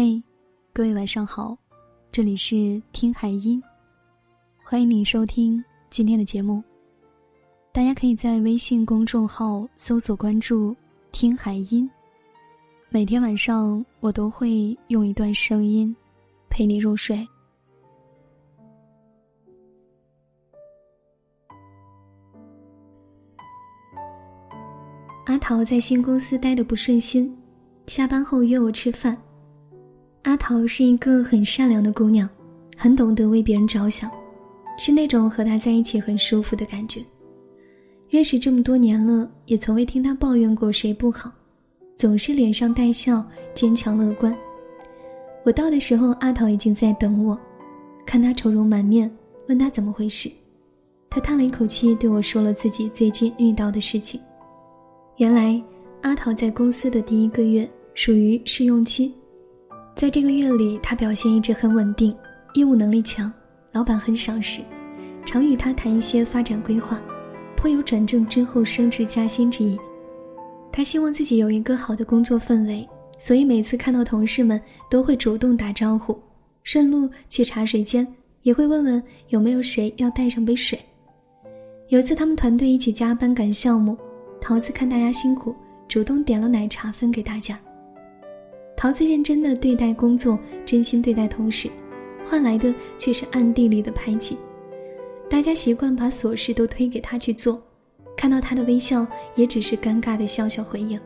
嘿，各位晚上好，这里是听海音，欢迎你收听今天的节目。大家可以在微信公众号搜索关注“听海音”，每天晚上我都会用一段声音陪你入睡。阿桃在新公司待的不顺心，下班后约我吃饭。阿桃是一个很善良的姑娘，很懂得为别人着想，是那种和她在一起很舒服的感觉。认识这么多年了，也从未听她抱怨过谁不好，总是脸上带笑，坚强乐观。我到的时候，阿桃已经在等我，看她愁容满面，问她怎么回事，她叹了一口气，对我说了自己最近遇到的事情。原来，阿桃在公司的第一个月属于试用期。在这个月里，他表现一直很稳定，业务能力强，老板很赏识，常与他谈一些发展规划，颇有转正之后升职加薪之意。他希望自己有一个好的工作氛围，所以每次看到同事们都会主动打招呼，顺路去茶水间也会问问有没有谁要带上杯水。有次他们团队一起加班赶项目，桃子看大家辛苦，主动点了奶茶分给大家。桃子认真的对待工作，真心对待同事，换来的却是暗地里的排挤。大家习惯把琐事都推给他去做，看到他的微笑，也只是尴尬的笑笑回应。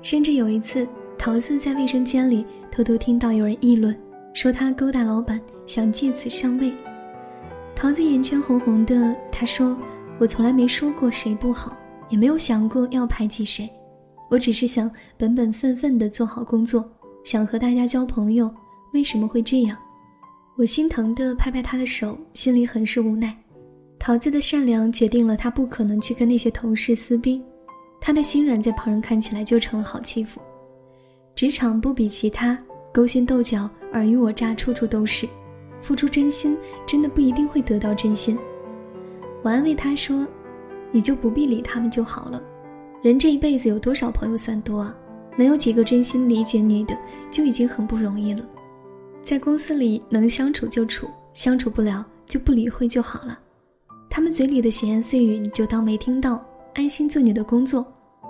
甚至有一次，桃子在卫生间里偷偷听到有人议论，说他勾搭老板，想借此上位。桃子眼圈红红的，他说：“我从来没说过谁不好，也没有想过要排挤谁。”我只是想本本分分的做好工作，想和大家交朋友。为什么会这样？我心疼的拍拍他的手，心里很是无奈。桃子的善良决定了他不可能去跟那些同事撕逼，他的心软在旁人看起来就成了好欺负。职场不比其他，勾心斗角、尔虞我诈处处都是，付出真心真的不一定会得到真心。我安慰他说：“你就不必理他们就好了。”人这一辈子有多少朋友算多啊？能有几个真心理解你的，就已经很不容易了。在公司里能相处就处，相处不了就不理会就好了。他们嘴里的闲言碎语你就当没听到，安心做你的工作。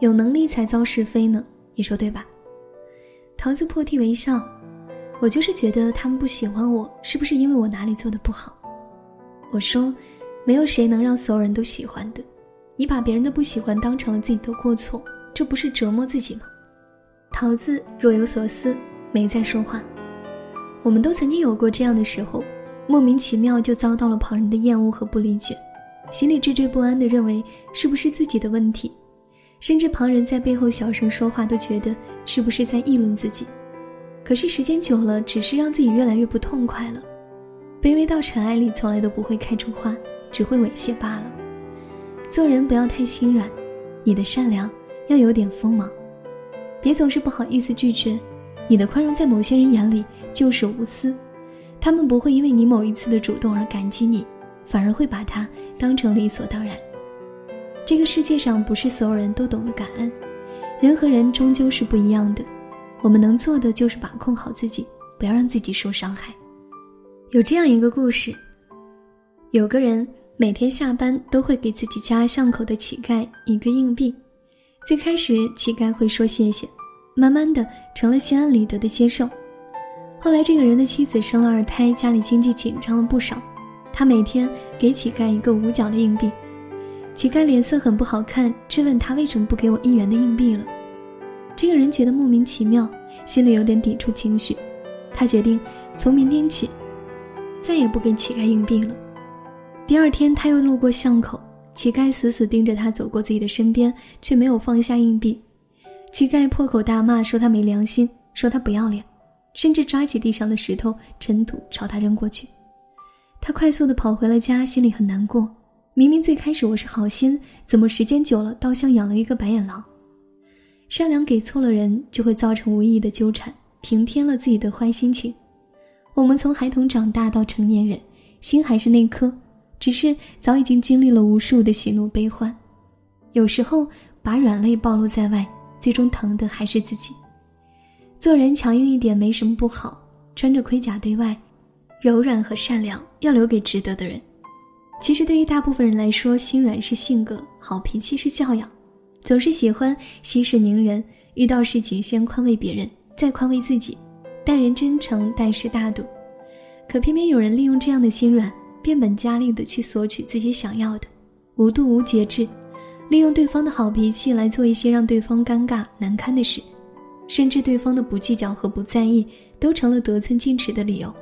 有能力才遭是非呢，你说对吧？桃子破涕为笑，我就是觉得他们不喜欢我，是不是因为我哪里做的不好？我说，没有谁能让所有人都喜欢的。你把别人的不喜欢当成了自己的过错，这不是折磨自己吗？桃子若有所思，没再说话。我们都曾经有过这样的时候，莫名其妙就遭到了旁人的厌恶和不理解，心里惴惴不安的认为是不是自己的问题，甚至旁人在背后小声说话都觉得是不是在议论自己。可是时间久了，只是让自己越来越不痛快了。卑微到尘埃里，从来都不会开出花，只会猥亵罢了。做人不要太心软，你的善良要有点锋芒，别总是不好意思拒绝。你的宽容在某些人眼里就是无私，他们不会因为你某一次的主动而感激你，反而会把它当成理所当然。这个世界上不是所有人都懂得感恩，人和人终究是不一样的。我们能做的就是把控好自己，不要让自己受伤害。有这样一个故事，有个人。每天下班都会给自己家巷口的乞丐一个硬币。最开始乞丐会说谢谢，慢慢的成了心安理得的接受。后来这个人的妻子生了二胎，家里经济紧张了不少。他每天给乞丐一个五角的硬币，乞丐脸色很不好看，质问他为什么不给我一元的硬币了。这个人觉得莫名其妙，心里有点抵触情绪。他决定从明天起，再也不给乞丐硬币了。第二天，他又路过巷口，乞丐死死盯着他走过自己的身边，却没有放下硬币。乞丐破口大骂，说他没良心，说他不要脸，甚至抓起地上的石头、尘土朝他扔过去。他快速的跑回了家，心里很难过。明明最开始我是好心，怎么时间久了，倒像养了一个白眼狼？善良给错了人，就会造成无意义的纠缠，平添了自己的坏心情。我们从孩童长大到成年人，心还是那颗。只是早已经经历了无数的喜怒悲欢，有时候把软肋暴露在外，最终疼的还是自己。做人强硬一点没什么不好，穿着盔甲对外，柔软和善良要留给值得的人。其实对于大部分人来说，心软是性格，好脾气是教养，总是喜欢息事宁人，遇到事情先宽慰别人，再宽慰自己，待人真诚，待事大度。可偏偏有人利用这样的心软，变本加厉的去索取自己想要的，无度无节制，利用对方的好脾气来做一些让对方尴尬难堪的事，甚至对方的不计较和不在意，都成了得寸进尺的理由。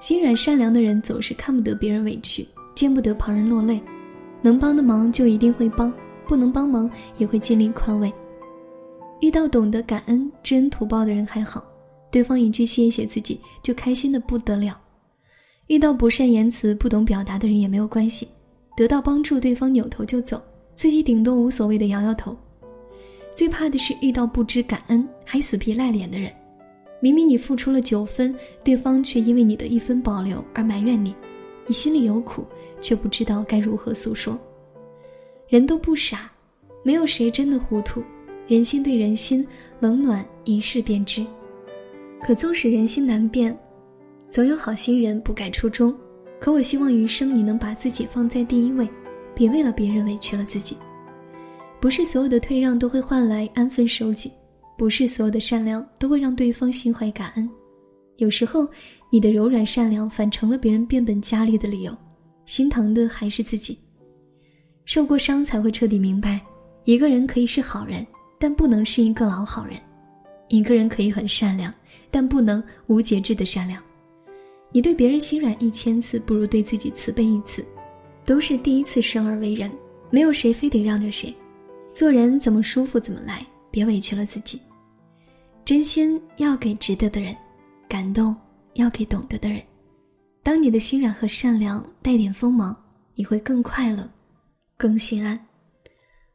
心软善良的人总是看不得别人委屈。见不得旁人落泪，能帮的忙就一定会帮，不能帮忙也会尽力宽慰。遇到懂得感恩、知恩图报的人还好，对方一句谢谢自己就开心的不得了；遇到不善言辞、不懂表达的人也没有关系，得到帮助对方扭头就走，自己顶多无所谓的摇摇头。最怕的是遇到不知感恩还死皮赖脸的人，明明你付出了九分，对方却因为你的一分保留而埋怨你。你心里有苦，却不知道该如何诉说。人都不傻，没有谁真的糊涂。人心对人心，冷暖一试便知。可纵使人心难变，总有好心人不改初衷。可我希望余生你能把自己放在第一位，别为了别人委屈了自己。不是所有的退让都会换来安分守己，不是所有的善良都会让对方心怀感恩。有时候。你的柔软善良反成了别人变本加厉的理由，心疼的还是自己。受过伤才会彻底明白，一个人可以是好人，但不能是一个老好人；一个人可以很善良，但不能无节制的善良。你对别人心软一千次，不如对自己慈悲一次。都是第一次生而为人，没有谁非得让着谁。做人怎么舒服怎么来，别委屈了自己。真心要给值得的人，感动。要给懂得的人。当你的心软和善良带点锋芒，你会更快乐，更心安。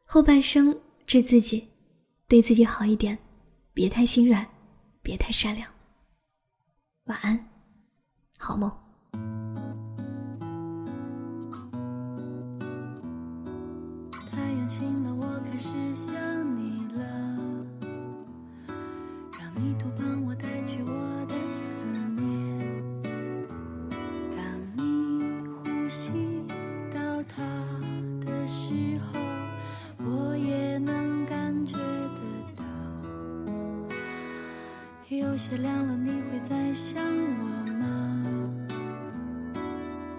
后半生治自己，对自己好一点，别太心软，别太善良。晚安，好梦。醒了我开始想你了。让你多帮我带去我的思念。当你呼吸到他的时候我也能感觉得到。有些亮了你会在想我吗？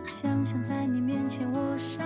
想想在你面前我傻